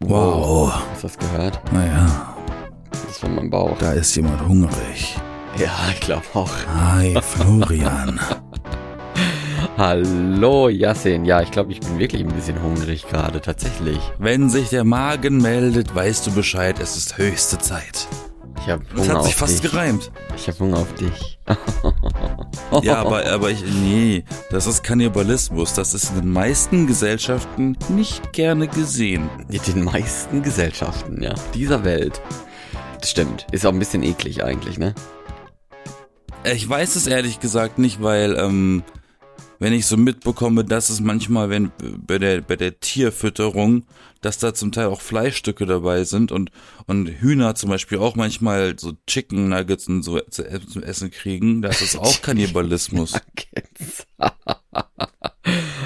Wow. Hast du das gehört? Naja, Das war mein Bauch. da ist jemand hungrig. Ja, ich glaube auch. Hi, Florian. Hallo, Yassin. Ja, ich glaube, ich bin wirklich ein bisschen hungrig gerade, tatsächlich. Wenn sich der Magen meldet, weißt du Bescheid, es ist höchste Zeit. Ich habe Das Hunger hat sich auf fast dich. gereimt. Ich habe Hunger auf dich. Ja, aber, aber ich, nee, das ist Kannibalismus. Das ist in den meisten Gesellschaften nicht gerne gesehen. In den meisten Gesellschaften, ja, dieser Welt. Das stimmt. Ist auch ein bisschen eklig eigentlich, ne? Ich weiß es ehrlich gesagt nicht, weil, ähm, wenn ich so mitbekomme, dass es manchmal, wenn bei der, bei der Tierfütterung, dass da zum Teil auch Fleischstücke dabei sind und, und Hühner zum Beispiel auch manchmal so Chicken Nuggets und so zu, zum Essen kriegen, das ist auch Kannibalismus.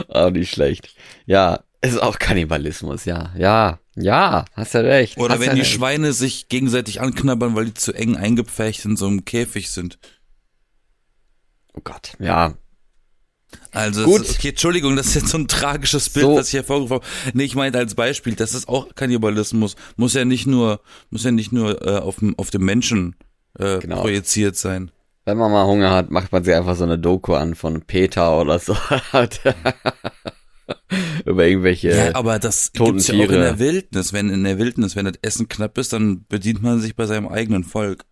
oh, nicht schlecht. Ja, ist auch Kannibalismus, ja. Ja, ja, hast ja recht. Oder hast wenn ja die recht. Schweine sich gegenseitig anknabbern, weil die zu eng eingepfercht in so einem Käfig sind. Oh Gott, ja. Also, Gut. ist- okay, Entschuldigung, das ist jetzt so ein tragisches Bild, So. was ich hervorgerufen habe. Nee, ich meinte als Beispiel, das ist auch Kannibalismus. Muss ja nicht nur, muss ja nicht nur äh, auf, dem- auf dem Menschen äh, Genau. projiziert sein. Wenn man mal Hunger hat, macht man sich einfach so eine Doku an von Peter oder so. Über irgendwelche. Ja, aber das toten gibt's ja auch in der Wildnis. Wenn in der Wildnis, wenn das Essen knapp ist, dann bedient man sich bei seinem eigenen Volk.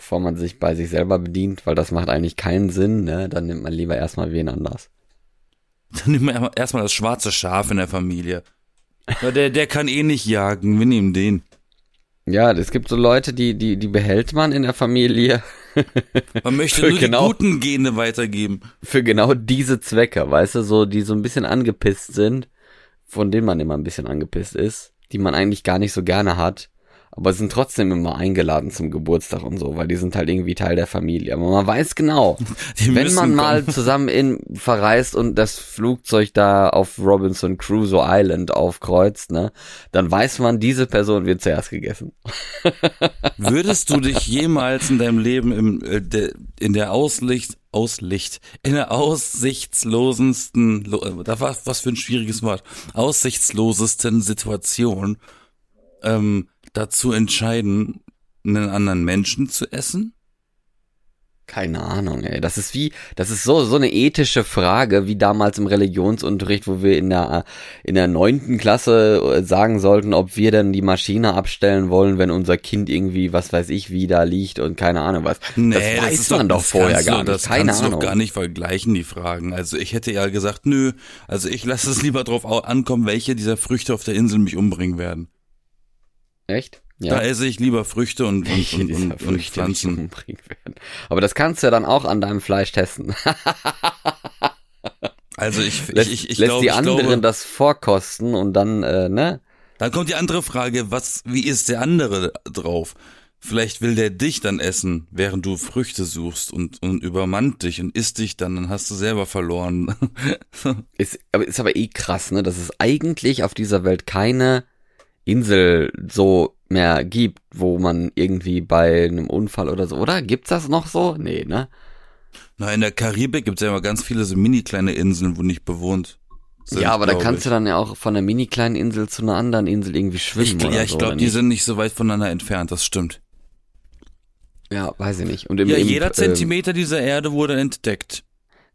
Bevor man sich bei sich selber bedient, weil das macht eigentlich keinen Sinn, ne? Dann nimmt man lieber erstmal wen anders. Dann nimmt man erstmal das schwarze Schaf in der Familie. Weil der, der kann eh nicht jagen. Wir nehmen den. Ja, es gibt so Leute, die, die, die behält man in der Familie Man möchte nur genau- die guten Gene weitergeben. für genau diese Zwecke, weißt du, so, die so ein bisschen angepisst sind, von denen man immer ein bisschen angepisst ist, die man eigentlich gar nicht so gerne hat, aber sind trotzdem immer eingeladen zum Geburtstag und so, weil die sind halt irgendwie Teil der Familie. Aber man weiß genau, wenn man mal kommen. zusammen in verreist und das Flugzeug da auf Robinson Crusoe Island aufkreuzt, ne, dann weiß man, diese Person wird zuerst gegessen. Würdest du dich jemals in deinem Leben im, äh, in der Auslicht, Auslicht, in der aussichtslosensten, lo- äh, da war was für ein schwieriges Wort, aussichtslosesten Situation ähm, dazu entscheiden, einen anderen Menschen zu essen? Keine Ahnung, ey. Das ist wie, das ist so, so eine ethische Frage, wie damals im Religionsunterricht, wo wir in der, in der neunten Klasse äh, sagen sollten, ob wir denn die Maschine abstellen wollen, wenn unser Kind irgendwie, was weiß ich, wie da liegt und keine Ahnung was. das weiß ist man doch, das vorher kannst du- gar nicht. Das keine kannst du Ahnung. doch gar nicht vergleichen, die Fragen. Also ich hätte ja gesagt, nö, also ich lasse es lieber drauf au- ankommen, welche dieser Früchte auf der Insel mich umbringen werden. Echt? Da esse ich lieber Früchte und, und, und, und, und Früchte mich Pflanzen. Aber das kannst du ja dann auch an deinem Fleisch testen. Also ich, lässt ich, ich, ich lässt glaube, die anderen glaube, das vorkosten und dann, äh, ne? dann kommt die andere Frage, was, wie ist der andere drauf? Vielleicht will der dich dann essen, während du Früchte suchst und, und übermannt dich und isst dich dann, dann hast du selber verloren. Ist, aber ist aber eh krass, ne, dass es eigentlich auf dieser Welt keine Insel so mehr gibt, wo man irgendwie bei einem Unfall oder so, oder? Gibt's das noch so? Nee, ne? Na, in der Karibik gibt es ja immer ganz viele so mini kleine Inseln, wo nicht bewohnt sind. ja, aber da kannst ich. du dann ja auch von einer mini kleinen Insel zu einer anderen Insel irgendwie schwimmen Ich, oder ja, ich so. glaube, die nicht? sind nicht so weit voneinander entfernt, das stimmt. Ja, weiß ich nicht. Und im, Ja, im, jeder ähm, Zentimeter dieser Erde wurde entdeckt.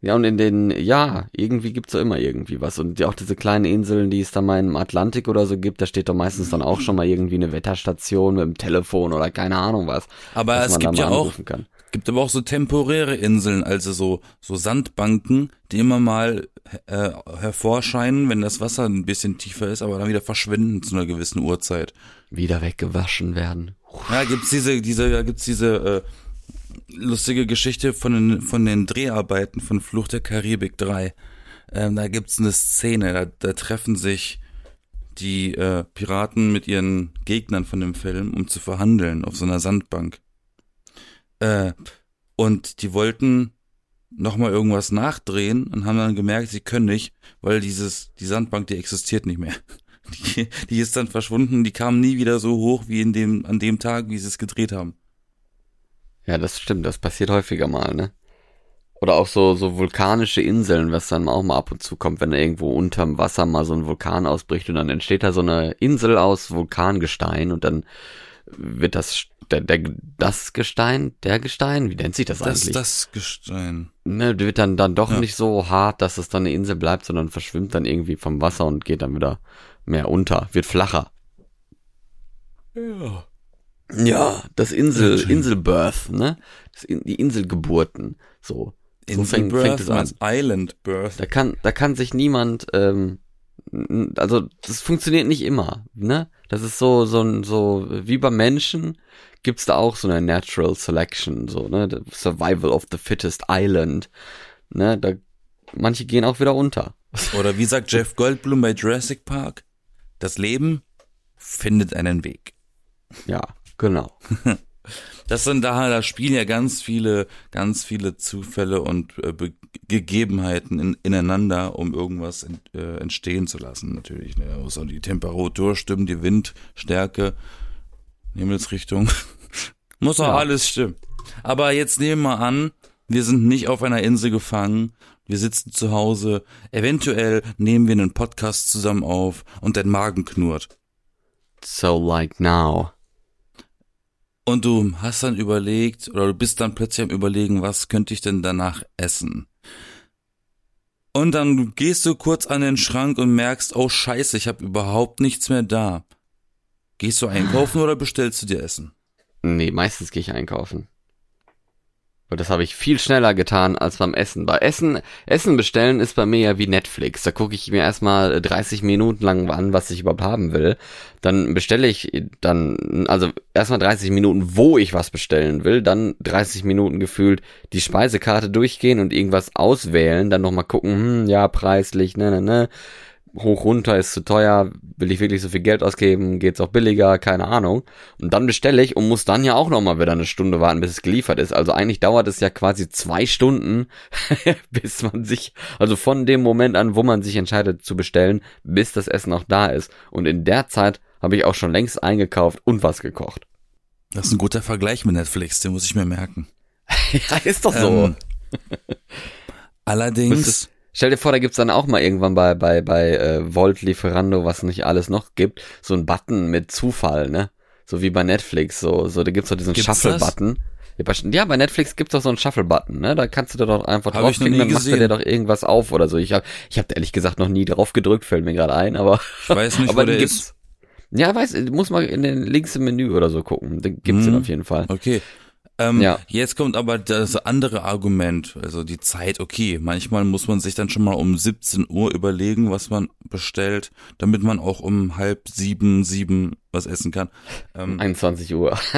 Ja, und in den, ja, irgendwie gibt's da immer irgendwie was. Und auch diese kleinen Inseln, die es da mal im Atlantik oder so gibt, da steht doch meistens dann auch schon mal irgendwie eine Wetterstation mit dem Telefon oder keine Ahnung was. Aber es man gibt ja auch, kann. gibt aber auch so temporäre Inseln, also so, so Sandbanken, die immer mal äh, hervorscheinen, wenn das Wasser ein bisschen tiefer ist, aber dann wieder verschwinden zu einer gewissen Uhrzeit. Wieder weggewaschen werden. Ja, gibt's diese, diese, ja, gibt's diese äh, lustige Geschichte von den, von den Dreharbeiten von Fluch der Karibik 3. Ähm, da gibt's eine Szene, da, da treffen sich die äh, Piraten mit ihren Gegnern von dem Film, um zu verhandeln auf so einer Sandbank. Äh, und die wollten nochmal irgendwas nachdrehen und haben dann gemerkt, sie können nicht, weil dieses, die Sandbank, die existiert nicht mehr. Die, die ist dann verschwunden, die kam nie wieder so hoch wie in dem, an dem Tag, wie sie es gedreht haben. Ja, das stimmt, das passiert häufiger mal, ne? Oder auch so, so vulkanische Inseln, was dann auch mal ab und zu kommt, wenn da irgendwo unterm Wasser mal so ein Vulkan ausbricht und dann entsteht da so eine Insel aus Vulkangestein und dann wird das der, der, das Gestein, der Gestein, wie nennt sich das, Das, eigentlich? das Gestein. ne, wird dann, dann doch Ja. nicht so hart, dass es dann eine Insel bleibt, sondern verschwimmt dann irgendwie vom Wasser und geht dann wieder mehr unter, wird flacher. Ja. Ja, das Insel. Inselbirth, ne? Das, in- die Inselgeburten, so. So fängt, fängt es an. Birth, Island Birth. Da kann, da kann sich niemand, ähm, also das funktioniert nicht immer, ne? Das ist so, so ein, so wie beim Menschen gibt's da auch so eine Natural Selection, so ne? The Survival of the Fittest Island, ne? Da manche gehen auch wieder unter. Oder wie sagt Jeff Goldblum bei Jurassic Park? Das Leben findet einen Weg. Ja, genau. Das sind da, da spielen ja ganz viele, ganz viele Zufälle und äh, Be Gegebenheiten in, ineinander, um irgendwas ent, äh, entstehen zu lassen, natürlich. Ne? Muss auch die Temperatur stimmen, die Windstärke, Himmelsrichtung. Muss auch Ja. alles stimmen. Aber jetzt nehmen wir an, wir sind nicht auf einer Insel gefangen, wir sitzen zu Hause, eventuell nehmen wir einen Podcast zusammen auf und dein Magen knurrt. So like now. Und du hast dann überlegt, oder du bist dann plötzlich am überlegen, was könnte ich denn danach essen? Und dann gehst du kurz an den Schrank und merkst, oh scheiße, ich habe überhaupt nichts mehr da. Gehst du einkaufen oder bestellst du dir Essen? Nee, meistens gehe ich einkaufen. Und das habe ich viel schneller getan als beim Essen. Bei Essen, Essen bestellen ist bei mir ja wie Netflix. Da gucke ich mir erstmal 30 Minuten lang an, was ich überhaupt haben will. Dann bestelle ich dann, also erstmal 30 Minuten, wo ich was bestellen will. Dann 30 Minuten gefühlt die Speisekarte durchgehen und irgendwas auswählen. Dann nochmal gucken, hm, ja, preislich, ne, ne, ne. Hoch runter ist zu teuer, will ich wirklich so viel Geld ausgeben, geht's auch billiger, keine Ahnung. Und dann bestelle ich und muss dann ja auch nochmal wieder eine Stunde warten, bis es geliefert ist. Also eigentlich dauert es ja quasi zwei Stunden, bis man sich, also von dem Moment an, wo man sich entscheidet zu bestellen, bis das Essen auch da ist. Und in der Zeit habe ich auch schon längst eingekauft und was gekocht. Das ist ein guter Vergleich mit Netflix, den muss ich mir merken. ja, ist doch so. Ähm, allerdings, Stell dir vor, da gibt's dann auch mal irgendwann bei, bei, bei äh, Volt, Lieferando, was nicht alles noch gibt, so ein Button mit Zufall, ne? So wie bei Netflix, so, so da gibt's doch diesen Gibt's Shuffle-Button. Ja, bei- Netflix gibt's doch so einen Shuffle-Button, ne? Da kannst du da doch einfach Hab draufklicken, dann macht er gesehen. dir doch irgendwas auf oder so. Ich hab, ich hab ehrlich gesagt noch nie drauf gedrückt, fällt mir gerade ein, aber. ich weiß nicht, aber wo der den ist. Ja, weiß, muss mal in den links im Menü oder so gucken. Den gibt's Mhm. den auf jeden Fall. Okay. Ähm, Ja. Jetzt kommt aber das andere Argument, also die Zeit, okay, manchmal muss man sich dann schon mal um 17 Uhr überlegen, was man bestellt, damit man auch um halb sieben, sieben was essen kann. Ähm, 21 Uhr.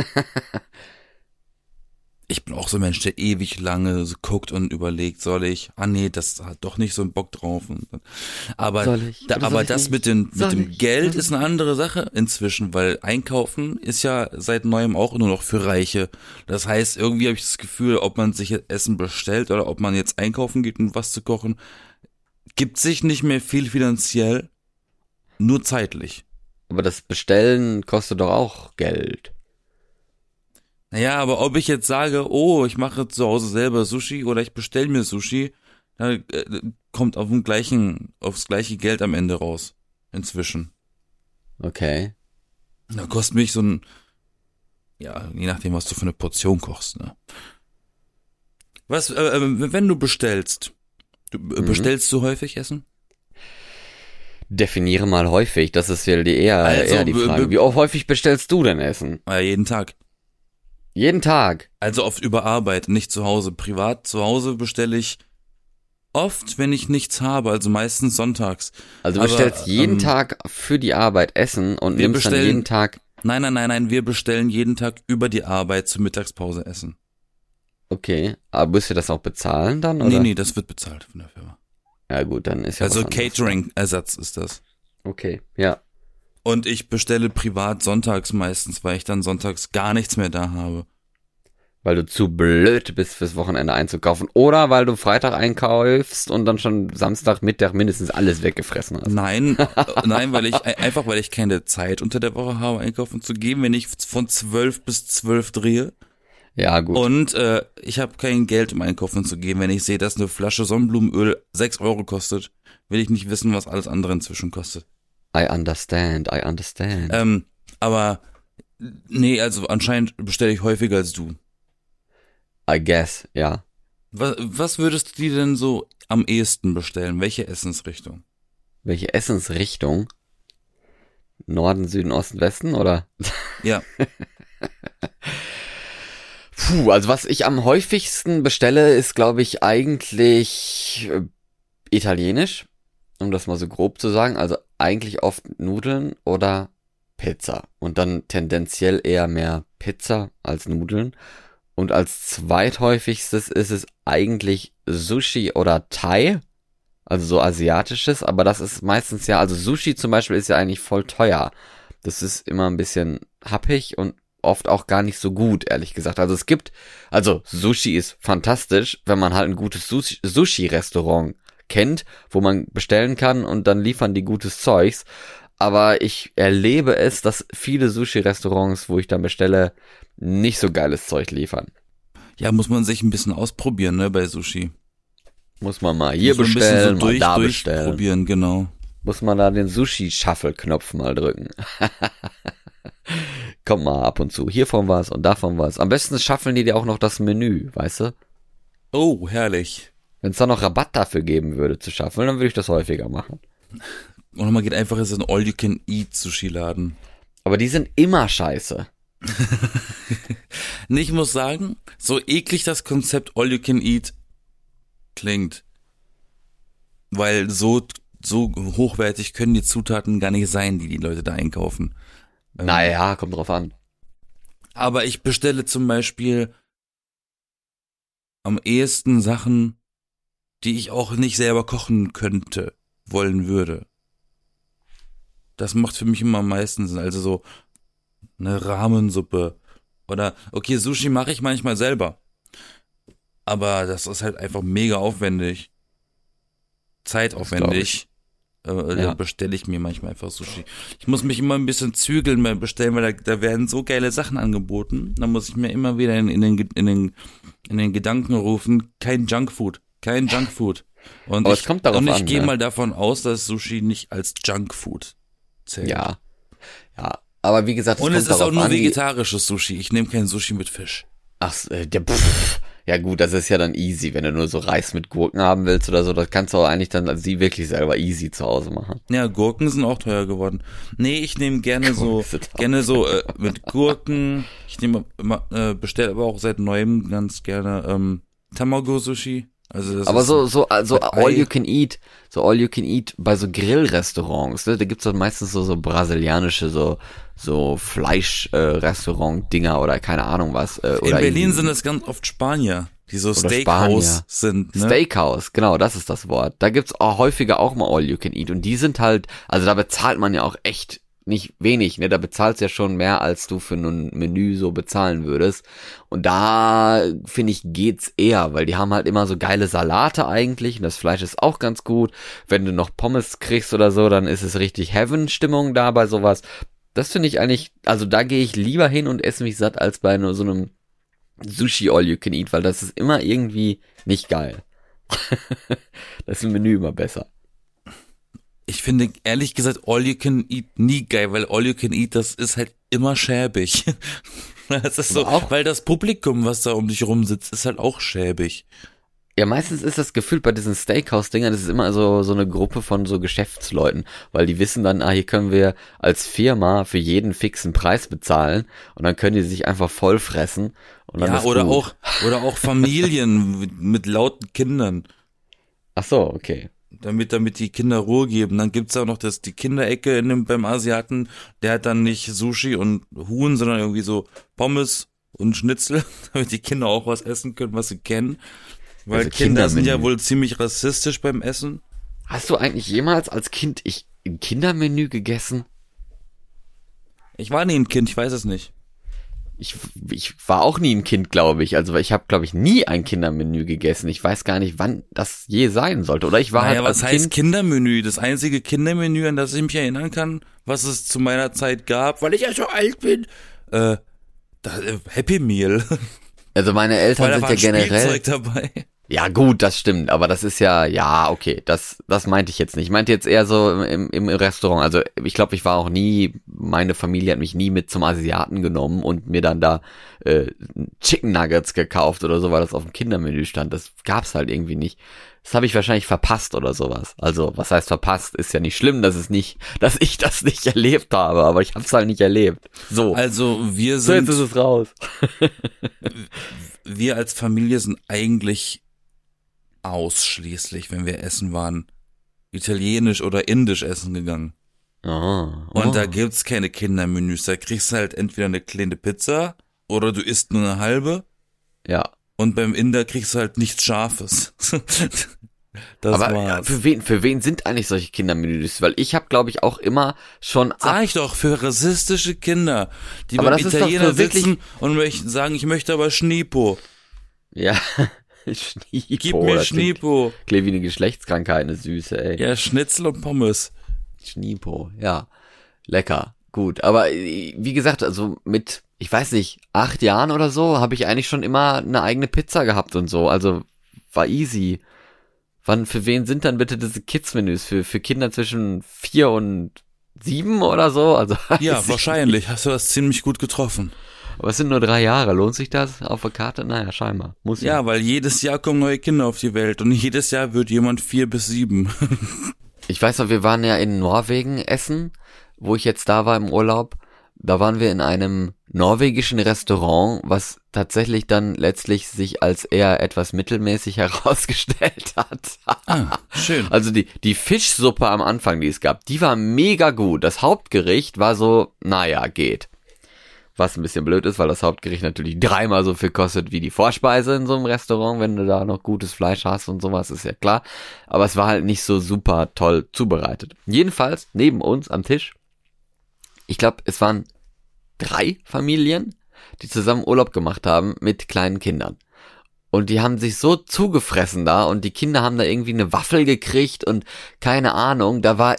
ich bin auch so ein Mensch, der ewig lange so guckt und überlegt, soll ich, ah nee, das hat doch nicht so einen Bock drauf. Aber da, aber das nicht? mit, den, Soll mit dem ich? Geld ist eine andere Sache inzwischen, weil Einkaufen ist ja seit neuem auch nur noch für Reiche. Das heißt, irgendwie habe ich das Gefühl, ob man sich jetzt Essen bestellt oder ob man jetzt einkaufen geht, um was zu kochen, gibt sich nicht mehr viel finanziell, nur zeitlich. Aber das Bestellen kostet doch auch Geld. Naja, aber ob ich jetzt sage, oh, ich mache zu Hause selber Sushi oder ich bestelle mir Sushi, dann äh, kommt auf den gleichen, aufs gleiche Geld am Ende raus. Inzwischen. Okay. Da kostet mich so ein, ja, je nachdem, was du für eine Portion kochst, ne. Was, äh, äh, wenn du bestellst, du, äh, Mhm. bestellst du häufig Essen? Definiere mal häufig, das ist ja die eher, Also, eher die Frage. Wie oft häufig bestellst du denn Essen? Ja, jeden Tag. Jeden Tag. Also oft über Arbeit, nicht zu Hause. Privat zu Hause bestelle ich oft, wenn ich nichts habe, also meistens sonntags. Also du Aber, bestellst jeden ähm, Tag für die Arbeit Essen und nimmst dann bestellen- jeden Tag. Nein, nein, nein, nein, wir bestellen jeden Tag über die Arbeit zur Mittagspause Essen. Okay, aber müsst ihr das auch bezahlen dann? Oder? Nee, nee, das wird bezahlt von der Firma. Ja gut, dann ist ja Also. Catering-Ersatz ist das. Okay, ja. Und ich bestelle privat sonntags meistens, weil ich dann sonntags gar nichts mehr da habe. Weil du zu blöd bist fürs Wochenende einzukaufen. Oder weil du Freitag einkaufst und dann schon Samstag, Mittag mindestens alles weggefressen hast. Nein, nein, weil ich einfach weil ich keine Zeit unter der Woche habe, einkaufen zu gehen, wenn ich von zwölf bis zwölf drehe. Ja, gut. Und äh, ich habe kein Geld, um einkaufen zu gehen. Wenn ich sehe, dass eine Flasche Sonnenblumenöl 6 Euro kostet, will ich nicht wissen, was alles andere inzwischen kostet. I understand, I understand. Ähm, aber nee, also anscheinend bestelle ich häufiger als du. I guess, ja. Was, was würdest du dir denn so am ehesten bestellen? Welche Essensrichtung? Welche Essensrichtung? Norden, Süden, Osten, Westen oder? Ja. Puh, also was ich am häufigsten bestelle, ist, glaube ich, eigentlich äh, italienisch, um das mal so grob zu sagen. Also eigentlich oft Nudeln oder Pizza. Und dann tendenziell eher mehr Pizza als Nudeln. Und als zweithäufigstes ist es eigentlich Sushi oder Thai. Also so asiatisches, aber das ist meistens ja, also Sushi zum Beispiel ist ja eigentlich voll teuer. Das ist immer ein bisschen happig und oft auch gar nicht so gut, ehrlich gesagt. Also es gibt, also Sushi ist fantastisch, wenn man halt ein gutes Sushi-Restaurant kennt, wo man bestellen kann und dann liefern die gutes Zeugs. Aber ich erlebe es, dass viele Sushi-Restaurants, wo ich dann bestelle, nicht so geiles Zeug liefern. Ja, muss man sich ein bisschen ausprobieren, ne, bei Sushi. Muss man mal hier man bestellen, so durch, mal da bestellen. durchprobieren, genau. Muss man da den Sushi-Shuffle-Knopf mal drücken. Kommt mal ab und zu. Hiervon was und davon was. Am besten schaffeln die dir auch noch das Menü, weißt du? Oh, herrlich. Wenn es da noch Rabatt dafür geben würde zu schaffeln, dann würde ich das häufiger machen. Und man geht einfach in so einen All-You-Can-Eat-Sushi-Laden. Aber die sind immer scheiße. Ich muss sagen, so eklig das Konzept All You Can Eat klingt. Weil so, so hochwertig können die Zutaten gar nicht sein, die die Leute da einkaufen. Ähm, Naja, kommt drauf an. Aber ich bestelle zum Beispiel am ehesten Sachen, die ich auch nicht selber kochen könnte, wollen würde. Das macht für mich immer am meisten Sinn. Also so eine Rahmensuppe oder okay, Sushi mache ich manchmal selber. Aber das ist halt einfach mega aufwendig. Zeitaufwendig. Äh, Da Ja. bestelle ich mir manchmal einfach Sushi. Ich muss mich immer ein bisschen zügeln beim Bestellen, weil da, da werden so geile Sachen angeboten. Da muss ich mir immer wieder in, in, den, in, den, in den Gedanken rufen, kein Junkfood, kein Junkfood. Und Aber ich, es kommt darauf und ich gehe ne? mal davon aus, dass Sushi nicht als Junkfood zählt. Ja. Ja. Aber wie gesagt, Und kommt es ist auch nur an, vegetarisches Sushi. Ich nehme kein Sushi mit Fisch. Ach, äh, der pff. Ja gut, das ist ja dann easy, wenn du nur so Reis mit Gurken haben willst oder so, das kannst du auch eigentlich dann also sie wirklich selber easy zu Hause machen. Ja, Gurken sind auch teuer geworden. Nee, ich nehme gerne so, gerne so äh, mit Gurken. Ich nehme immer, äh, bestelle aber auch seit neuem ganz gerne ähm, Tamago Sushi. Also Aber so, so, also all you can eat, so all you can eat bei so Grillrestaurants, ne? Da gibt's dann meistens so, so brasilianische, so, so Fleisch-Restaurant-Dinger oder keine Ahnung was. Äh, in Berlin sind es ganz oft Spanier, die so Steakhouse sind. Ne? Steakhouse, genau, das ist das Wort. Da gibt's auch häufiger auch mal All You Can Eat und die sind halt, also da bezahlt man ja auch echt nicht wenig, ne? Da bezahlst ja schon mehr, als du für ein Menü so bezahlen würdest. Und da finde ich geht's eher, weil die haben halt immer so geile Salate eigentlich und das Fleisch ist auch ganz gut. Wenn du noch Pommes kriegst oder so, dann ist es richtig Heaven-Stimmung da bei sowas. Das finde ich eigentlich, also da gehe ich lieber hin und esse mich satt als bei nur so einem Sushi All You Can Eat, weil das ist immer irgendwie nicht geil. das ist im Menü immer besser. Ich finde ehrlich gesagt All You Can Eat nie geil, weil All You Can Eat, das ist halt immer schäbig. Das ist so, auch- weil das Publikum, was da um dich rum sitzt, ist halt auch schäbig. Ja, meistens ist das gefühlt bei diesen Steakhouse-Dingern, das ist immer so, so eine Gruppe von so Geschäftsleuten, weil die wissen dann, ah, hier können wir als Firma für jeden fixen Preis bezahlen und dann können die sich einfach voll fressen. Und dann Ja, oder gut. auch, oder auch Familien mit, mit lauten Kindern. Ach so, okay. Damit, damit die Kinder Ruhe geben. Dann gibt's auch noch das, die Kinderecke in dem, beim Asiaten, der hat dann nicht Sushi und Huhn, sondern irgendwie so Pommes und Schnitzel, damit die Kinder auch was essen können, was sie kennen. Weil Also Kinder sind ja wohl ziemlich rassistisch beim Essen. Hast du eigentlich jemals als Kind ich ein Kindermenü gegessen? Ich war nie ein Kind, ich weiß es nicht. Ich, ich war auch nie ein Kind, glaube ich. Also ich habe, glaube ich, nie ein Kindermenü gegessen. Ich weiß gar nicht, wann das je sein sollte. Oder ich war naja, halt was heißt Kind. Kindermenü? Das einzige Kindermenü, an das ich mich erinnern kann, was es zu meiner Zeit gab, weil ich ja so alt bin, äh, da, äh Happy Meal. Also meine Eltern sind ja generell. Spielzeug dabei. Ja, gut, das stimmt, aber das ist ja, ja, okay, das, das meinte ich jetzt nicht. Ich meinte jetzt eher so im, im Restaurant. Also ich glaube, ich war auch nie, meine Familie hat mich nie mit zum Asiaten genommen und mir dann da äh, Chicken Nuggets gekauft oder so, weil das auf dem Kindermenü stand. Das gab's halt irgendwie nicht. Das habe ich wahrscheinlich verpasst oder sowas. Also, was heißt verpasst? Ist ja nicht schlimm, dass es nicht, dass ich das nicht erlebt habe, aber ich habe es halt nicht erlebt. So. Also wir so, jetzt sind, ist es raus. wir als Familie sind eigentlich ausschließlich, wenn wir essen waren, italienisch oder indisch essen gegangen. Oh, Und da gibt's keine Kindermenüs. Da kriegst du halt entweder eine kleine Pizza oder du isst nur eine halbe. ja. Und beim Inder kriegst du halt nichts Scharfes. das aber war's. für wen, für wen sind eigentlich solche Kindermenüs? Weil ich habe, glaube ich, auch immer schon Sag ich doch, für rassistische Kinder, die Aber beim Italiener sitzen und möchten sagen, ich möchte aber Schniepo. ja, Schniepo. Gib mir Schniepo. Klingt wie eine Geschlechtskrankheit, eine Süße, ey. Ja, Schnitzel und Pommes. Schniepo, ja. Lecker, gut. Aber äh, wie gesagt, also mit, ich weiß nicht, acht Jahren oder so, habe ich eigentlich schon immer eine eigene Pizza gehabt und so. Also war easy. Wann, für wen sind dann bitte diese Kids-Menüs? Für, für Kinder zwischen vier und sieben oder so? Also, Ja, wahrscheinlich. Hast du das ziemlich gut getroffen. Aber es sind nur drei Jahre. Lohnt sich das auf der Karte? Naja, scheinbar. Muss ja. Ja, weil jedes Jahr kommen neue Kinder auf die Welt und jedes Jahr wird jemand vier bis sieben. Ich weiß noch, wir waren ja in Norwegen essen, wo ich jetzt da war im Urlaub. Da waren wir in einem norwegischen Restaurant, was tatsächlich dann letztlich sich als eher etwas mittelmäßig herausgestellt hat. Ah, schön. Also die, die Fischsuppe am Anfang, die es gab, die war mega gut. Das Hauptgericht war so, naja, geht. Was ein bisschen blöd ist, weil das Hauptgericht natürlich dreimal so viel kostet wie die Vorspeise in so einem Restaurant, wenn du da noch gutes Fleisch hast und sowas, ist ja klar. Aber es war halt nicht so super toll zubereitet. Jedenfalls, neben uns am Tisch, ich glaube, es waren drei Familien, die zusammen Urlaub gemacht haben mit kleinen Kindern. Und die haben sich so zugefressen da und die Kinder haben da irgendwie eine Waffel gekriegt und keine Ahnung, da war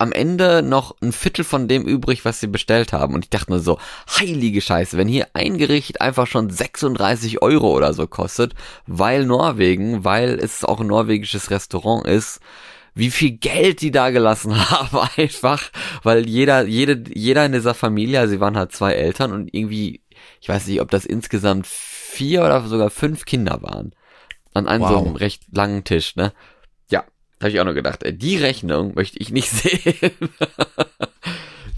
am Ende noch ein Viertel von dem übrig, was sie bestellt haben. Und ich dachte nur so, heilige Scheiße, wenn hier ein Gericht einfach schon 36 Euro oder so kostet, weil Norwegen, weil es auch ein norwegisches Restaurant ist, wie viel Geld die da gelassen haben einfach, weil jeder, jede, jeder in dieser Familie, also sie waren halt zwei Eltern und irgendwie, ich weiß nicht, ob das insgesamt vier oder sogar fünf Kinder waren. An einem so Wow. einem recht langen Tisch, ne? Da habe ich auch noch gedacht, ey, die Rechnung möchte ich nicht sehen.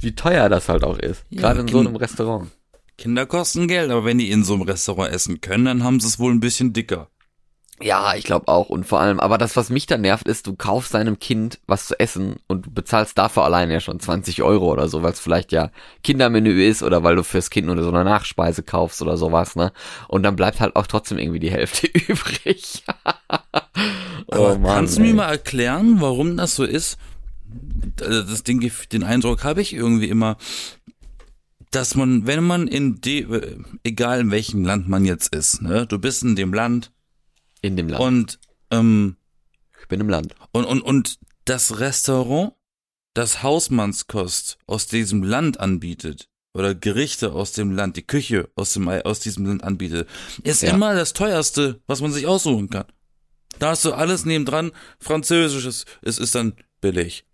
wie teuer das halt auch ist. Ja, Gerade in so einem Restaurant. Kinder kosten Geld, aber wenn die in so einem Restaurant essen können, dann haben sie es wohl ein bisschen dicker. Ja, ich glaube auch. Und vor allem, aber das, was mich dann nervt, ist, du kaufst deinem Kind was zu essen und du bezahlst dafür alleine ja schon 20 Euro oder so, weil es vielleicht ja Kindermenü ist oder weil du fürs Kind nur so eine Nachspeise kaufst oder sowas, ne? Und dann bleibt halt auch trotzdem irgendwie die Hälfte übrig. Aber Oh kannst du mir ey. mal erklären, warum das so ist? Also Das Ding, den Eindruck habe ich irgendwie immer, dass man, wenn man in de, äh, egal in welchem Land man jetzt ist, ne, du bist in dem Land In dem Land. und ähm, ich bin im Land. und und und das Restaurant, das Hausmannskost aus diesem Land anbietet oder Gerichte aus dem Land, die Küche aus dem aus diesem Land anbietet, ist Ja. immer das teuerste, was man sich aussuchen kann. Da hast du alles nebendran, französisches, es ist dann billig.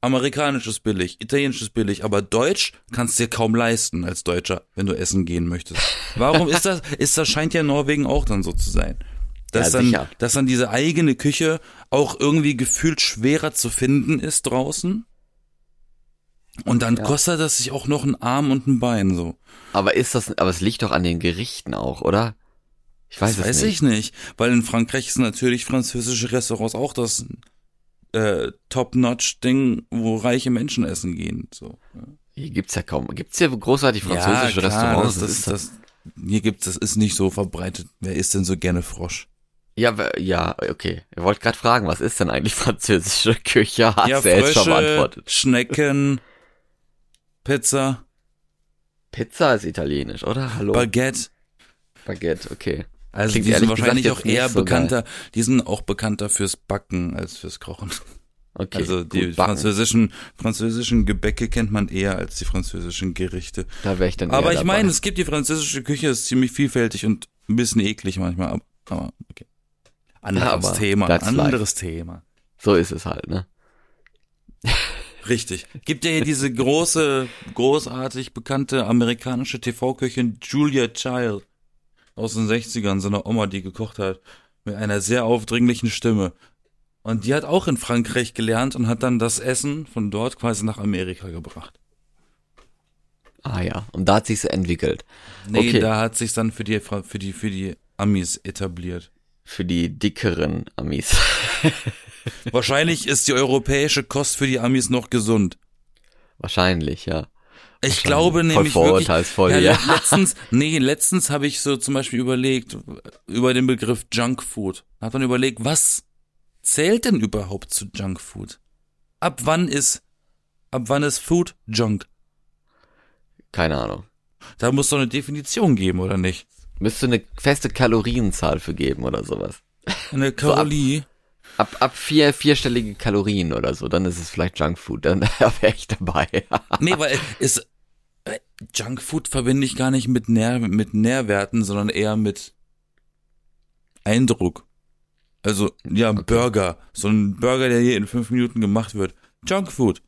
Amerikanisches billig, italienisches billig, aber Deutsch kannst du dir kaum leisten als Deutscher, wenn du essen gehen möchtest. Warum ist das? Ist das scheint ja Norwegen auch dann so zu sein. Dass Ja, dann, dass dann diese eigene Küche auch irgendwie gefühlt schwerer zu finden ist draußen. Und dann Ja. kostet das sich auch noch ein Arm und ein Bein so. Aber ist das, aber es liegt doch an den Gerichten auch, oder? Ich weiß Das es weiß nicht. ich nicht, weil in Frankreich ist natürlich französische Restaurants auch das äh, Top-Notch-Ding, wo reiche Menschen essen gehen. So. Hier gibt's ja kaum. Gibt's hier großartig französische ja, klar, Restaurants? Das, das, das, hier gibt's, das ist nicht so verbreitet. Wer isst denn so gerne Frosch? Ja, ja, okay. Ich wollte gerade fragen, was ist denn eigentlich französische Küche? Hast ja, jetzt schon Frösche, beantwortet. Schnecken, Pizza, Pizza ist italienisch, oder? Hallo? Baguette. Baguette, okay. Also Klingt die sind wahrscheinlich auch eher so bekannter, die sind auch bekannter fürs Backen als fürs Kochen. Okay. also die gut, französischen, französischen Gebäcke kennt man eher als die französischen Gerichte. Da wäre ich dann Aber ich meine, es gibt die französische Küche, ist ziemlich vielfältig und Ein bisschen eklig manchmal, aber, okay. Anderes aber Thema, anderes Thema. So ist es halt, ne? Richtig. Gibt ja hier diese große, großartig bekannte amerikanische TV-Köchin Julia Child aus den 60ern, so eine Oma, die gekocht hat, mit einer sehr aufdringlichen Stimme. Und die hat auch in Frankreich gelernt und hat dann das Essen von dort quasi nach Amerika gebracht. Ah ja, und da hat sich's entwickelt. Nee, Okay. da hat sich dann für die, für die, für die Amis etabliert. Für die dickeren Amis. Wahrscheinlich ist die europäische Kost für die Amis noch gesund. Wahrscheinlich, ja. Ich glaube nämlich wirklich, vorurteilsvoll, ja, ja. letztens, nee, letztens habe ich so zum Beispiel überlegt über den Begriff Junkfood. Hab dann überlegt, was zählt denn überhaupt zu Junkfood? Ab wann ist, ab wann ist Food Junk? Keine Ahnung. Da muss doch eine Definition geben, oder nicht? Müsste eine feste Kalorienzahl für geben oder sowas. Eine Kalorie. Ab, ab vier, vierstellige Kalorien oder so, dann ist es vielleicht Junkfood, dann wäre ich dabei. nee, weil ist, äh, Junkfood verbinde ich gar nicht mit, Nähr, mit Nährwerten, sondern eher mit Eindruck. Also, ja, ein Burger. So ein Burger, der hier in fünf Minuten gemacht wird. Junkfood.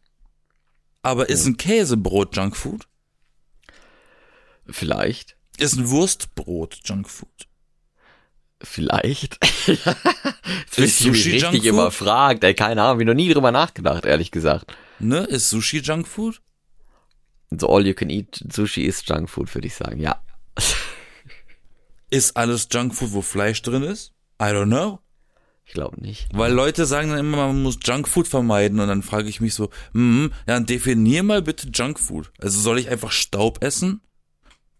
Aber ist ein Käsebrot Junkfood? vielleicht. Ist ein Wurstbrot Junkfood? Vielleicht. Jetzt Ist ich mich Sushi richtig Junkfood? überfragt. Ey, keine Ahnung, hab ich noch nie drüber nachgedacht, ehrlich gesagt. Ne? Ist Sushi Junkfood? So all you can eat Sushi ist Junkfood, würde ich sagen, ja. Ist alles Junkfood, wo Fleisch drin ist? I don't know. Ich glaube nicht. Weil Leute sagen dann immer, man muss Junkfood vermeiden und dann frage ich mich so, hm, ja, dann definier mal bitte Junkfood. Also soll ich einfach Staub essen?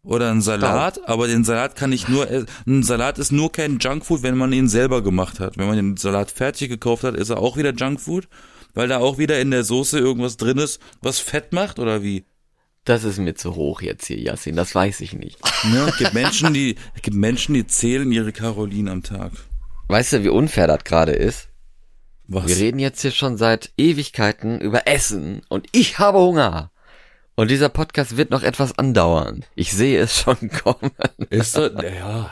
Oder einen Salat? Aber den Salat kann ich nur, ein Salat ist nur kein Junkfood, wenn man ihn selber gemacht hat. Wenn man den Salat fertig gekauft hat, ist er auch wieder Junkfood? Weil da auch wieder in der Soße irgendwas drin ist, was Fett macht oder wie? Das ist mir zu hoch jetzt hier, Yassin, das weiß ich nicht. Ne? Gibt Menschen, die, gibt Menschen, die zählen ihre Karolinen am Tag. Weißt du, wie unfair das gerade ist? Was? Wir reden jetzt hier schon seit Ewigkeiten über Essen und ich habe Hunger. Und dieser Podcast wird noch etwas andauern. Ich sehe es schon kommen. Ist so, ja,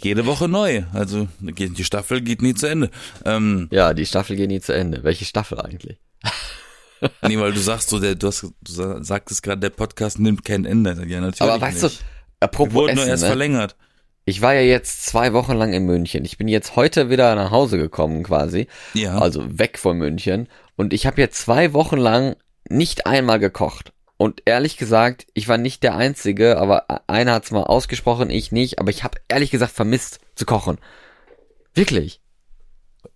jede Woche neu. Also die Staffel geht nie zu Ende. Ähm, Ja, die Staffel geht nie zu Ende. Welche Staffel eigentlich? nee, weil du sagst so, der, du, hast, du sa- sagtest gerade, der Podcast nimmt kein Ende. Ja, natürlich Aber weißt nicht. du, apropos Wurde nur Essen, erst ne? verlängert. ich war ja jetzt zwei Wochen lang in München. Ich bin jetzt heute wieder nach Hause gekommen quasi. Ja. Also weg von München. Und ich habe jetzt zwei Wochen lang nicht einmal gekocht. Und ehrlich gesagt, ich war nicht der Einzige, aber einer hat's mal ausgesprochen, ich nicht. Aber ich habe ehrlich gesagt vermisst zu kochen. Wirklich.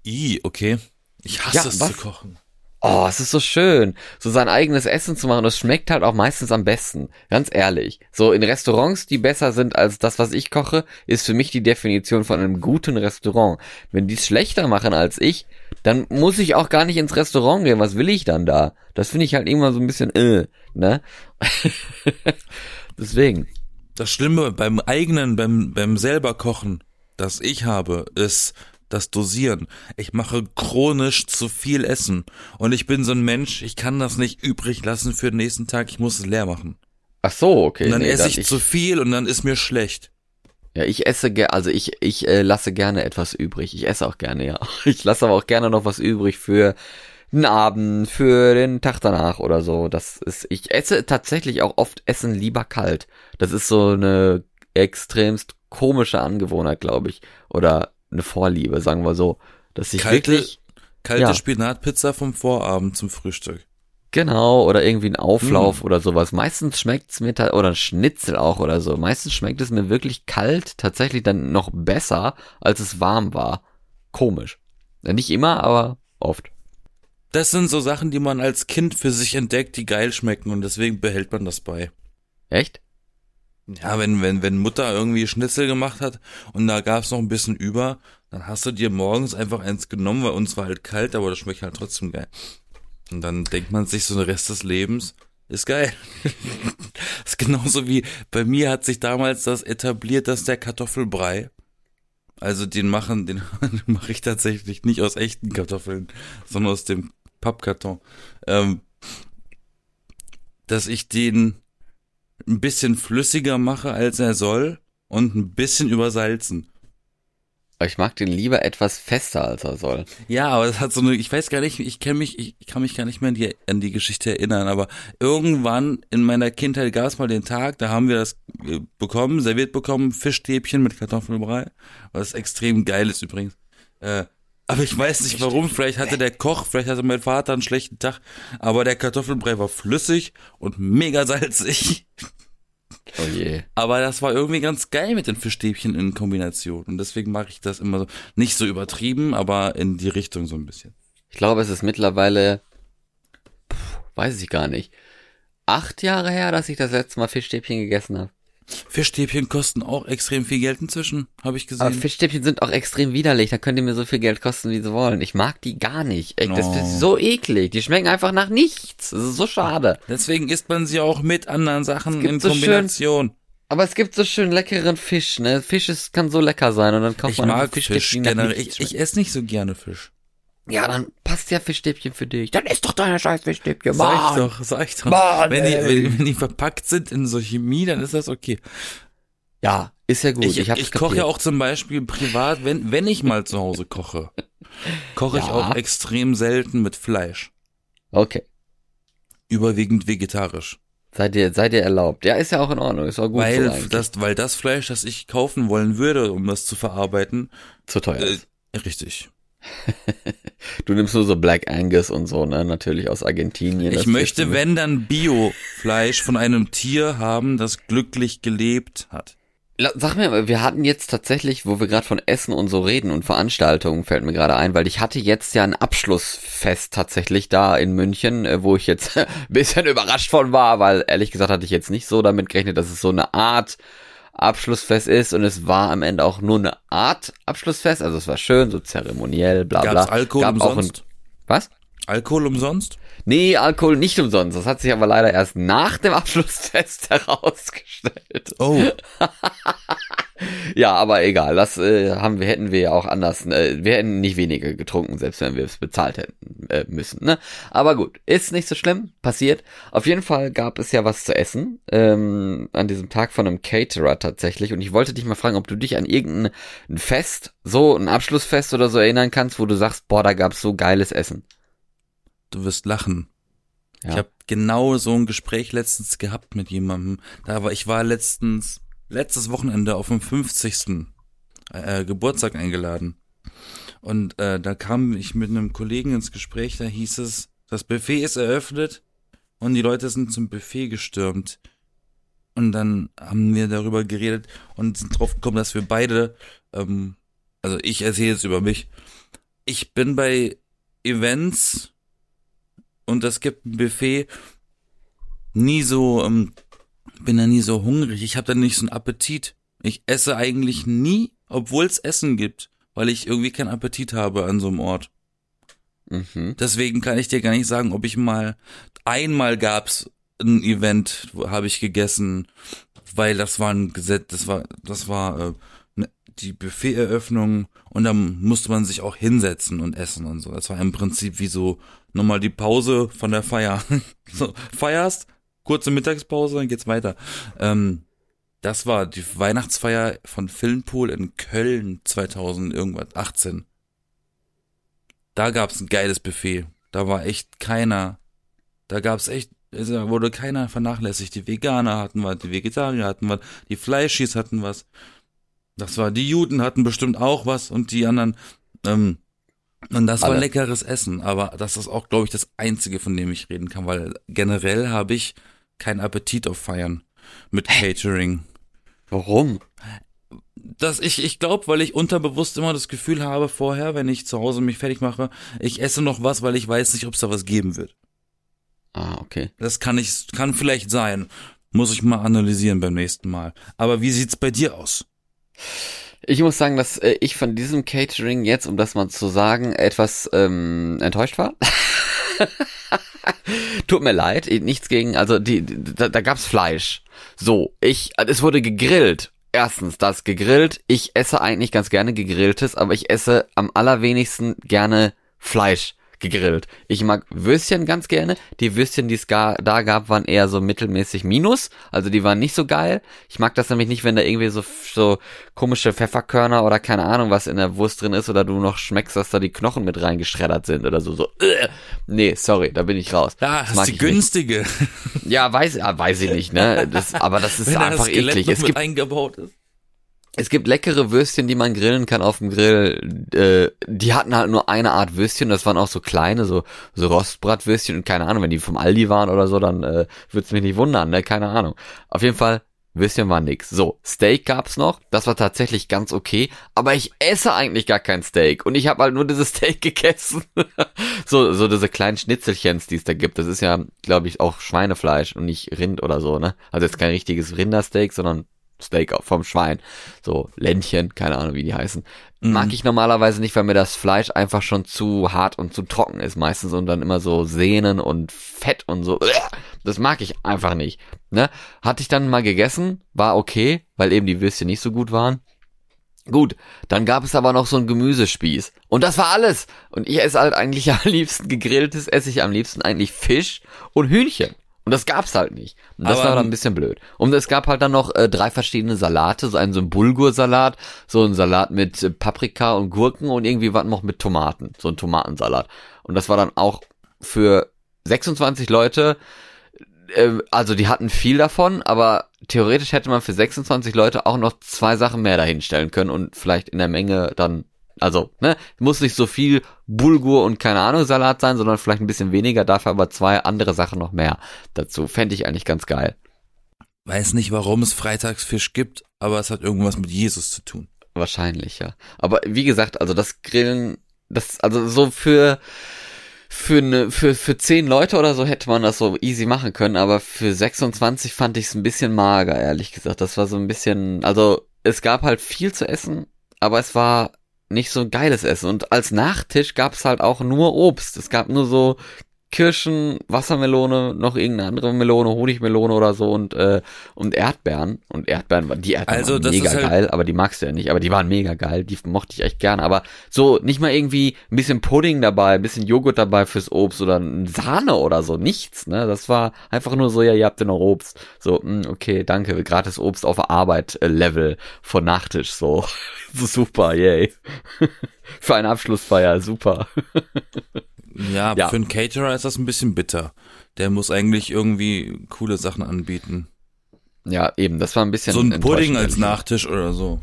I, okay. Ich hasse Ja, es was? zu kochen. Oh, es ist so schön, so sein eigenes Essen zu machen. Das schmeckt halt auch meistens am besten. Ganz ehrlich. So in Restaurants, die besser sind als das, was ich koche, ist für mich die Definition von einem guten Restaurant. Wenn die es schlechter machen als ich, dann muss ich auch gar nicht ins Restaurant gehen. Was will ich dann da? Das finde ich halt immer so ein bisschen, äh, ne? Deswegen. Das Schlimme beim eigenen, beim, beim selber Kochen, das ich habe, ist das Dosieren. Ich mache chronisch zu viel Essen. Und ich bin so ein Mensch, ich kann das nicht übrig lassen für den nächsten Tag, ich muss es leer machen. Ach so, okay. Und dann nee, esse das- ich zu viel und dann ist mir schlecht. Ja, ich esse also ich, ich äh, lasse gerne etwas übrig. Ich esse auch gerne, ja. Ich lasse aber auch gerne noch was übrig für den Abend, für den Tag danach oder so. Das ist, ich esse tatsächlich auch oft Essen lieber kalt. Das ist so eine extremst komische Angewohnheit, glaube ich. Oder eine Vorliebe, sagen wir so. Dass ich Kalte- wirklich, Kalte Ja. Spinatpizza vom Vorabend zum Frühstück. genau, oder irgendwie ein. Auflauf oder sowas. Meistens schmeckt's mir, oder ein Schnitzel auch oder so. Meistens schmeckt es mir wirklich kalt tatsächlich dann noch besser, als es warm war. Komisch. Ja, nicht immer, aber oft. Das sind so Sachen, die man als Kind für sich entdeckt, die geil schmecken und deswegen behält man das bei. Echt? Ja, wenn, wenn, wenn Mutter irgendwie Schnitzel gemacht hat und da gab's noch ein bisschen über, dann hast du dir morgens einfach eins genommen, weil uns war halt kalt, aber das schmeckt halt trotzdem geil. Und dann denkt man sich so den Rest des Lebens, ist geil. das ist genauso wie, bei mir hat sich damals das etabliert, dass der Kartoffelbrei, also den machen, den mache ich tatsächlich nicht aus echten Kartoffeln, sondern aus dem Pappkarton, ähm, dass ich den ein bisschen flüssiger mache, als er soll und ein bisschen übersalzen. Ich mag den lieber etwas fester, als er soll. Ja, aber es hat so eine, ich weiß gar nicht, ich kenne mich, ich kann mich gar nicht mehr an die, an die Geschichte erinnern, aber irgendwann in meiner Kindheit gab es mal den Tag, da haben wir das äh, bekommen, serviert bekommen, Fischstäbchen mit Kartoffelbrei, was extrem geil ist übrigens. Äh, aber ich weiß nicht warum, vielleicht hatte der Koch, vielleicht hatte mein Vater einen schlechten Tag, aber der Kartoffelbrei war flüssig und mega salzig. Oh je. Aber das war irgendwie ganz geil mit den Fischstäbchen in Kombination. Und deswegen mache ich das immer so, nicht so übertrieben, aber in die Richtung so ein bisschen. Ich glaube, es ist mittlerweile, puh, weiß ich gar nicht, acht Jahre her, dass ich das letzte Mal Fischstäbchen gegessen habe. Fischstäbchen kosten auch extrem viel Geld inzwischen, habe ich gesehen. Aber Fischstäbchen sind auch extrem widerlich. Da könnt ihr mir so viel Geld kosten, wie sie wollen. Ich mag die gar nicht. Echt, das ist so eklig. Die schmecken einfach nach nichts. Das ist so schade. Deswegen isst man sie auch mit anderen Sachen in so schön- Kombination. Aber es gibt so schön leckeren Fisch, ne? Fisch ist, kann so lecker sein und dann kauft ich man mag Fisch nach generell. Ich, ich esse nicht so gerne Fisch. Ja, dann passt ja Fischstäbchen für dich. Dann isst doch deine scheiß Fischstäbchen, Sag ich Mann. doch, sag ich doch. Mann, wenn, die, ey. wenn, die- wenn die verpackt sind in so Chemie, dann ist das okay. Ja, ist ja gut. ich Ich, ich, koche ja auch zum Beispiel privat, wenn, wenn ich mal zu Hause koche, koche ich Ja. auch extrem selten mit Fleisch. Okay. Überwiegend vegetarisch. Seid ihr, seid ihr erlaubt. Ja, ist ja auch in Ordnung. Ist auch gut so weil, eigentlich. das, weil das Fleisch, das ich kaufen wollen würde, um das zu verarbeiten, zu teuer äh, ist. richtig. Du nimmst nur so Black Angus und so, ne? Natürlich aus Argentinien. Ich möchte, wenn dann Biofleisch von einem Tier haben, das glücklich gelebt hat. Sag mir, wir hatten jetzt tatsächlich, wo wir gerade von Essen und so reden und Veranstaltungen, fällt mir gerade ein, weil ich hatte jetzt ja ein Abschlussfest tatsächlich da in München, äh, wo ich jetzt ein bisschen überrascht von war, weil ehrlich gesagt hatte ich jetzt nicht so damit gerechnet, dass es so eine Art Abschlussfest ist und es war am Ende auch nur eine Art Abschlussfest, also es war schön, so zeremoniell, bla bla. Gab's Alkohol Gab auch ein, umsonst? was? Alkohol umsonst? Nee, Alkohol nicht umsonst. Das hat sich aber leider erst nach dem Abschlussfest herausgestellt. Oh, Ja, aber egal, das äh, haben wir hätten wir ja auch anders. Äh, wir hätten nicht weniger getrunken, selbst wenn wir es bezahlt hätten äh, müssen. Ne? Aber gut, ist nicht so schlimm, passiert. Auf jeden Fall gab es ja was zu essen ähm, an diesem Tag von einem Caterer tatsächlich. Und ich wollte dich mal fragen, ob du dich an irgendein ein Fest, so ein Abschlussfest oder so erinnern kannst, wo du sagst, boah, da gab's so geiles Essen. du wirst lachen. Ja. Ich habe genau so ein Gespräch letztens gehabt mit jemandem. Da war ich war letztens letztes Wochenende auf dem 50. Äh, Geburtstag eingeladen. Und äh, da kam ich mit einem Kollegen ins Gespräch, da hieß es, das Buffet ist eröffnet und die Leute sind zum Buffet gestürmt. Und dann haben wir darüber geredet und sind drauf gekommen, dass wir beide, ähm, also ich erzähle jetzt über mich, ich bin bei Events und es gibt ein Buffet, nie so, ähm, bin da nie so hungrig. Ich habe da nicht so einen Appetit. Ich esse eigentlich nie, obwohl es Essen gibt, weil ich irgendwie keinen Appetit habe an so einem Ort. Mhm. Deswegen kann ich dir gar nicht sagen, ob ich mal einmal gab's ein Event, wo habe ich gegessen, weil das war ein Gesetz, das war das war äh, ne, die Buffeteröffnung und dann musste man sich auch hinsetzen und essen und so. Das war im Prinzip wie so nochmal die Pause von der Feier. so, feierst, kurze Mittagspause, dann geht's weiter. Ähm, das war die Weihnachtsfeier von Filmpool in Köln 2000 irgendwas 18. Da gab's ein geiles Buffet. Da war echt keiner. Da gab's echt, also wurde keiner vernachlässigt. Die Veganer hatten was, die Vegetarier hatten was, die Fleischis hatten was. Das war, die Juden hatten bestimmt auch was und die anderen. Ähm, und das war Alle. leckeres Essen, aber das ist auch, glaube ich, das Einzige, von dem ich reden kann, weil generell habe ich keinen Appetit auf Feiern mit Catering. Warum? Das ich, ich glaube, weil ich unterbewusst immer das Gefühl habe vorher, wenn ich zu Hause mich fertig mache, ich esse noch was, weil ich weiß nicht, ob es da was geben wird. Ah, okay. Das kann ich, kann vielleicht sein. Muss ich mal analysieren beim nächsten Mal. Aber wie sieht's bei dir aus? Ich muss sagen, dass äh, ich von diesem Catering jetzt, um das mal zu sagen, etwas ähm, enttäuscht war. Tut mir leid, nichts gegen, also die, da, da gab's Fleisch. So, ich, es wurde gegrillt. Erstens, das gegrillt. Ich esse eigentlich ganz gerne gegrilltes, aber ich esse am allerwenigsten gerne Fleisch. Gegrillt. Ich mag Würstchen ganz gerne. Die Würstchen, die es da gab, waren eher so mittelmäßig minus. Also die waren nicht so geil. Ich mag das nämlich nicht, wenn da irgendwie so, so komische Pfefferkörner oder keine Ahnung was in der Wurst drin ist oder du noch schmeckst, dass da die Knochen mit reingeschreddert sind oder so. so äh. Nee, sorry, da bin ich raus. Ja, das, das ist die günstige. Nicht. Ja, weiß, weiß ich nicht, ne? Das, aber das ist wenn einfach das eklig. Es gibt, eingebaut ist. Es gibt leckere Würstchen, die man grillen kann auf dem Grill. Äh, die hatten halt nur eine Art Würstchen. Das waren auch so kleine, so, so Rostbratwürstchen. Und keine Ahnung, wenn die vom Aldi waren oder so, dann äh, würde es mich nicht wundern, ne? Keine Ahnung. Auf jeden Fall, Würstchen war nix. So, Steak gab's noch. Das war tatsächlich ganz okay. Aber ich esse eigentlich gar kein Steak. Und ich habe halt nur dieses Steak gegessen. so, so diese kleinen Schnitzelchens, die es da gibt. Das ist ja, glaube ich, auch Schweinefleisch und nicht Rind oder so, ne? Also jetzt kein richtiges Rindersteak, sondern Steak vom Schwein, so Ländchen, keine Ahnung, wie die heißen. Mhm. Mag ich normalerweise nicht, weil mir das Fleisch einfach schon zu hart und zu trocken ist meistens und dann immer so Sehnen und Fett und so. Das mag ich einfach nicht. Ne? Hatte ich dann mal gegessen, war okay, weil eben die Würstchen nicht so gut waren. Gut, dann gab es aber noch so ein Gemüsespieß. Und das war alles. Und ich esse halt eigentlich am liebsten gegrilltes, esse ich am liebsten eigentlich Fisch und Hühnchen. Und das gab's halt nicht. Und das Aber, war dann ein bisschen blöd. Und es gab halt dann noch äh, drei verschiedene Salate, so einen so ein Bulgur-Salat, so ein Salat mit äh, Paprika und Gurken und irgendwie was noch mit Tomaten, so ein Tomatensalat. Und das war dann auch für 26 Leute, äh, also die hatten viel davon, aber theoretisch hätte man für 26 Leute auch noch zwei Sachen mehr dahinstellen können und vielleicht in der Menge dann also, ne, muss nicht so viel Bulgur und keine Ahnung Salat sein, sondern vielleicht ein bisschen weniger, dafür aber zwei andere Sachen noch mehr dazu. Fände ich eigentlich ganz geil. Weiß nicht, warum es Freitagsfisch gibt, aber es hat irgendwas mit Jesus zu tun. Wahrscheinlich, ja. Aber wie gesagt, also das Grillen, das, also so für, für ne, für, für zehn Leute oder so hätte man das so easy machen können, aber für 26 fand ich es ein bisschen mager, ehrlich gesagt. Das war so ein bisschen, also es gab halt viel zu essen, aber es war nicht so geiles Essen. Und als Nachtisch gab's halt auch nur Obst. Es gab nur so Kirschen, Wassermelone, noch irgendeine andere Melone, Honigmelone oder so und äh, und Erdbeeren und Erdbeeren, die Erdbeeren also, waren mega halt geil, aber die magst du ja nicht, aber die waren mega geil, die mochte ich echt gern, aber so nicht mal irgendwie ein bisschen Pudding dabei, ein bisschen Joghurt dabei fürs Obst oder Sahne oder so, nichts, ne? Das war einfach nur so, ja, ihr habt ja noch Obst. So, mh, hm, okay, danke, gratis Obst auf Arbeit äh, Level von Nachtisch so. so super, yay. Für eine Abschlussfeier, super. Ja, ja, für einen Caterer ist das ein bisschen bitter. Der muss eigentlich irgendwie coole Sachen anbieten. Ja, eben, das war ein bisschen. So ein Pudding als Nachtisch oder so.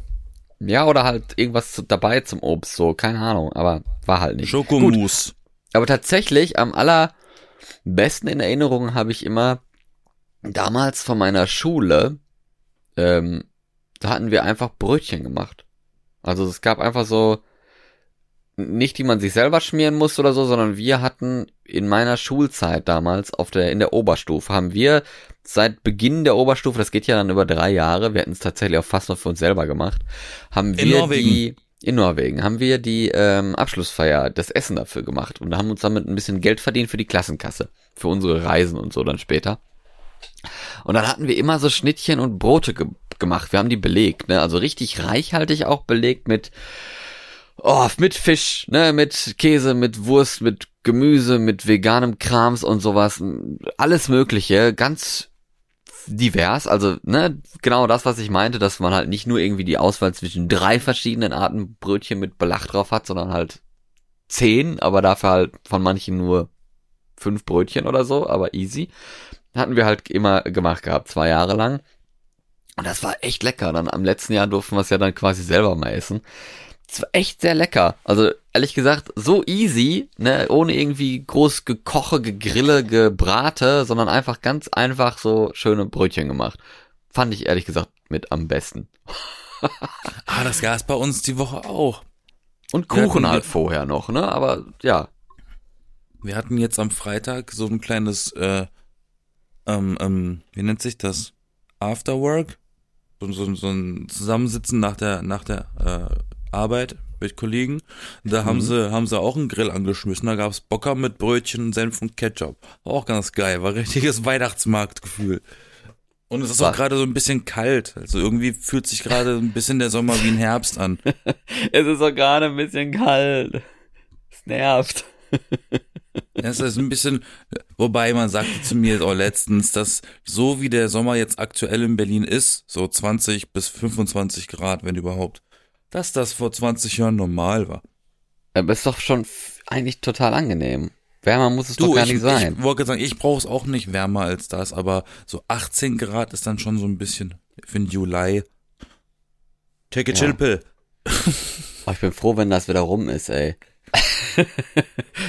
Ja, oder halt irgendwas dabei zum Obst, so, keine Ahnung, aber war halt nicht. Schokomousse. Aber tatsächlich, am allerbesten in Erinnerung habe ich immer damals von meiner Schule, ähm, da hatten wir einfach Brötchen gemacht. Also es gab einfach so nicht die man sich selber schmieren muss oder so, sondern wir hatten in meiner Schulzeit damals auf der in der Oberstufe haben wir seit Beginn der Oberstufe, das geht ja dann über drei Jahre, wir hätten es tatsächlich auch fast noch für uns selber gemacht, haben wir in Norwegen. die in Norwegen haben wir die ähm, Abschlussfeier, das Essen dafür gemacht und haben uns damit ein bisschen Geld verdient für die Klassenkasse, für unsere Reisen und so dann später. Und dann hatten wir immer so Schnittchen und Brote ge gemacht. Wir haben die belegt, ne? Also richtig reichhaltig auch belegt mit oh, mit Fisch, ne, mit Käse, mit Wurst, mit Gemüse, mit veganem Krams und sowas, alles Mögliche, ganz divers, also ne, genau das, was ich meinte, dass man halt nicht nur irgendwie die Auswahl zwischen drei verschiedenen Arten Brötchen mit Belach drauf hat, sondern halt zehn, aber dafür halt von manchen nur fünf Brötchen oder so, aber easy. Hatten wir halt immer gemacht gehabt, zwei Jahre lang. Und das war echt lecker. Dann am letzten Jahr durften wir es ja dann quasi selber mal essen. Echt sehr lecker. Also ehrlich gesagt, so easy, ne, ohne irgendwie groß gekoche, gegrille, gebrate, sondern einfach ganz einfach so schöne Brötchen gemacht. Fand ich ehrlich gesagt mit am besten. ah, das gab's bei uns die Woche auch. Und Kuchen halt vorher noch, ne? Aber ja. Wir hatten jetzt am Freitag so ein kleines, äh, ähm, ähm, wie nennt sich das? Afterwork? So, so, so ein Zusammensitzen nach der, nach der äh, Arbeit mit Kollegen. Da mhm. haben sie, haben sie auch einen Grill angeschmissen. Da gab's Bocker mit Brötchen, Senf und Ketchup. Auch ganz geil. War richtiges Weihnachtsmarktgefühl. Und es ist Was? auch gerade so ein bisschen kalt. Also irgendwie fühlt sich gerade ein bisschen der Sommer wie ein Herbst an. es ist auch gerade ein bisschen kalt. Es nervt. Es ist ein bisschen, wobei man sagte zu mir auch letztens, dass so wie der Sommer jetzt aktuell in Berlin ist, so 20 bis 25 Grad, wenn überhaupt, dass das vor 20 Jahren normal war. Aber ist doch schon eigentlich total angenehm. Wärmer muss es doch gar ich, nicht sein. ich wollte sagen, ich brauche es auch nicht wärmer als das, aber so 18 Grad ist dann schon so ein bisschen für den Juli. Take a Ja. chill pill. Oh, ich bin froh, wenn das wieder rum ist, ey.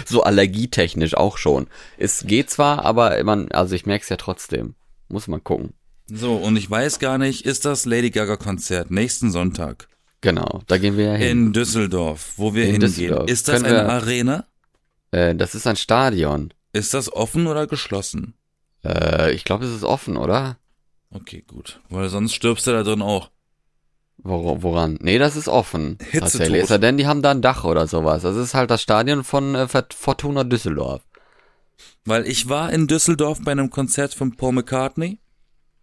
so allergietechnisch auch schon. Es geht zwar, aber man, also ich merk's ja trotzdem. Muss man gucken. So, und ich weiß gar nicht, ist das Lady Gaga Konzert nächsten Sonntag Genau, da gehen wir ja hin. in Düsseldorf, wo wir In hingehen? Düsseldorf. Ist das Können eine wir- Arena? Äh, das ist ein Stadion. Ist das offen oder geschlossen? Äh, ich glaube, es ist offen, oder? Okay, gut. Weil sonst stirbst du da drin auch. Wor woran? Nee, das ist offen. Hitzetod. Ist ja denn, die haben da ein Dach oder sowas. Das ist halt das Stadion von äh, Fort- Fortuna Düsseldorf. Weil ich war in Düsseldorf bei einem Konzert von Paul McCartney.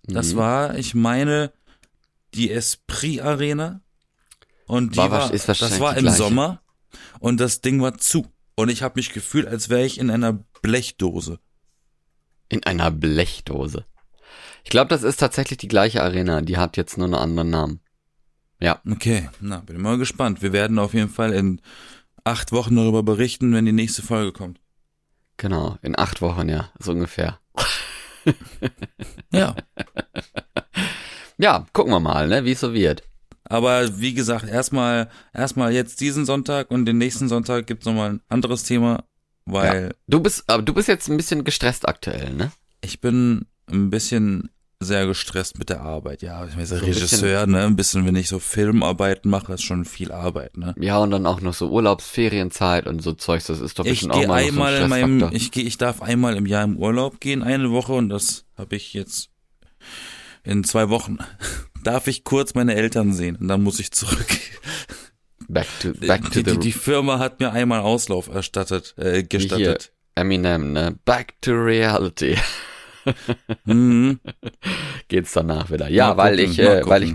Das Mhm. war, ich meine, die Esprit Arena. Und die War war, das war im gleiche. Sommer und das Ding war zu. Und ich habe mich gefühlt, als wäre ich in einer Blechdose. In einer Blechdose. Ich glaube, das ist tatsächlich die gleiche Arena. Die hat jetzt nur einen anderen Namen. Ja, Okay, na, bin mal gespannt. Wir werden auf jeden Fall in acht Wochen darüber berichten, wenn die nächste Folge kommt. genau. In acht Wochen, ja. So ungefähr. Ja. Ja, gucken wir mal, ne, wie es so wird. Aber wie gesagt, erstmal, erstmal jetzt diesen Sonntag und den nächsten Sonntag gibt's nochmal ein anderes Thema, weil Du bist, aber du bist jetzt ein bisschen gestresst aktuell, ne? ich bin ein bisschen sehr gestresst mit der Arbeit. Ja, ich bin so Regisseur, ne, ein bisschen, wenn ich so Filmarbeiten mache, ist schon viel Arbeit, ne. Ja, und dann auch noch so Urlaubsferienzeit und so Zeugs. Das ist doch Ich auch mal noch so einmal ein in meinem, ich gehe, ich darf einmal im Jahr im Urlaub gehen, eine Woche und das habe ich jetzt in zwei Wochen. Darf ich kurz meine Eltern sehen und dann muss ich zurück. Back to, back to die, die, the die Firma hat mir einmal Auslauf erstattet, äh, gestattet. Eminem, ne? Back to reality. Mhm. Geht's danach wieder. Ja, Mal weil gucken, ich, äh, weil ich,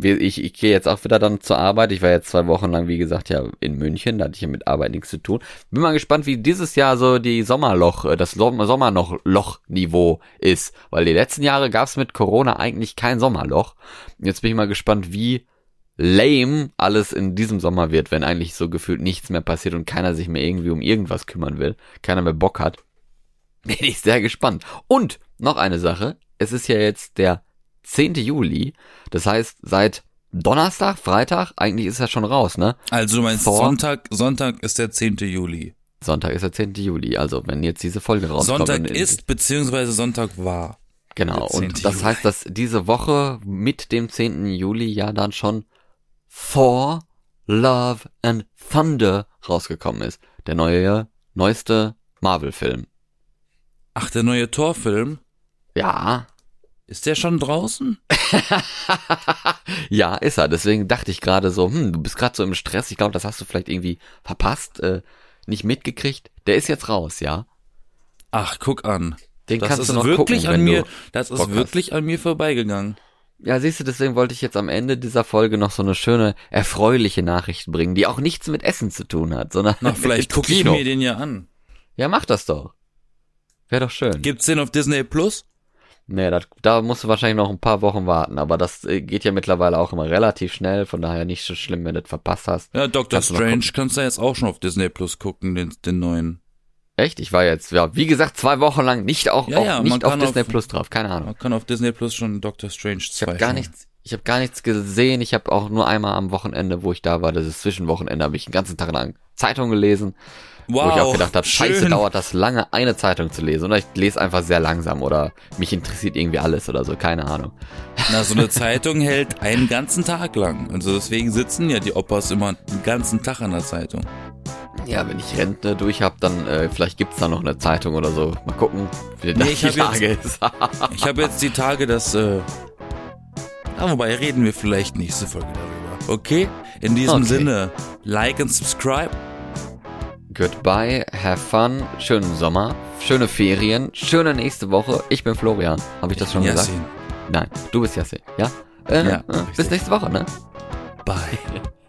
ich, ich gehe jetzt auch wieder dann zur Arbeit. Ich war jetzt zwei Wochen lang, wie gesagt, ja in München. Da hatte ich ja mit Arbeit nichts zu tun. Bin mal gespannt, wie dieses Jahr so die Sommerloch, äh, das Som- Sommerloch-Niveau ist. Weil die letzten Jahre gab's mit Corona eigentlich kein Sommerloch. Jetzt bin ich mal gespannt, wie lame alles in diesem Sommer wird, wenn eigentlich so gefühlt nichts mehr passiert und keiner sich mehr irgendwie um irgendwas kümmern will. Keiner mehr Bock hat. Bin ich sehr gespannt. Und noch eine Sache. Es ist ja jetzt der 10. Juli. Das heißt, seit Donnerstag, Freitag, eigentlich ist er schon raus, ne? Also du meinst Thor. Sonntag, Sonntag ist der 10. Juli. Sonntag ist der 10. Juli. Also, wenn jetzt diese Folge rauskommt. Sonntag ist beziehungsweise Sonntag war. Genau. der 10. Und das Juli. heißt, dass diese Woche mit dem 10. Juli ja dann schon Thor, Love and Thunder rausgekommen ist. Der neue, neueste Marvel-Film. Ach, der neue Torfilm, Ja, ist der schon draußen? ja, ist er. Deswegen dachte ich gerade so, hm, du bist gerade so im Stress. Ich glaube, das hast du vielleicht irgendwie verpasst, äh, nicht mitgekriegt. Der ist jetzt raus, ja. Ach, guck an. Den Das kannst ist du noch wirklich gucken, an mir, das ist Bock hast. wirklich an mir vorbeigegangen. Ja, siehst du, deswegen wollte ich jetzt am Ende dieser Folge noch so eine schöne, erfreuliche Nachricht bringen, die auch nichts mit Essen zu tun hat, sondern Na, vielleicht gucke ich mir den ja an. Ja, mach das doch. Wäre doch schön. Gibt's den auf Disney Plus? Nee, das, da musst du wahrscheinlich noch ein paar Wochen warten, aber das äh, geht ja mittlerweile auch immer relativ schnell, von daher nicht so schlimm, wenn du das verpasst hast. Ja, Doctor Kannst Strange kannst du jetzt auch schon auf Disney Plus gucken, den, den neuen. Echt? Ich war jetzt, ja, wie gesagt, zwei Wochen lang nicht auch, Ja, auch ja, nicht auf Disney auf- Plus drauf, keine Ahnung. Man kann auf Disney Plus schon Doctor Strange 2 Ich habe gar nichts, ich habe gar nichts gesehen. Ich habe auch nur einmal am Wochenende, wo ich da war, das ist Zwischenwochenende, habe ich den ganzen Tag lang Zeitung gelesen, Wow, wo ich auch gedacht habe, scheiße, dauert das lange, eine Zeitung zu lesen. Oder ich lese einfach sehr langsam oder mich interessiert irgendwie alles oder so, keine Ahnung. Na, so eine Zeitung hält einen ganzen Tag lang. Also deswegen sitzen ja die Opas immer den ganzen Tag an der Zeitung. Ja, wenn ich Rente durch habe, dann äh, vielleicht gibt's da noch eine Zeitung oder so. Mal gucken, wie Nee, ich die hab Lage ist. Ich habe jetzt die Tage das, äh, ah, wobei reden wir vielleicht nächste Folge darüber. Okay? In diesem Okay. Sinne, like and subscribe. Goodbye, have fun, schönen Sommer, schöne Ferien, schöne nächste Woche. Ich bin Florian. Habe ich das schon gesagt? Yassin. Nein, du bist Jasse. Ja? Äh, Ja, äh, bis nächste Woche, ne? Bye.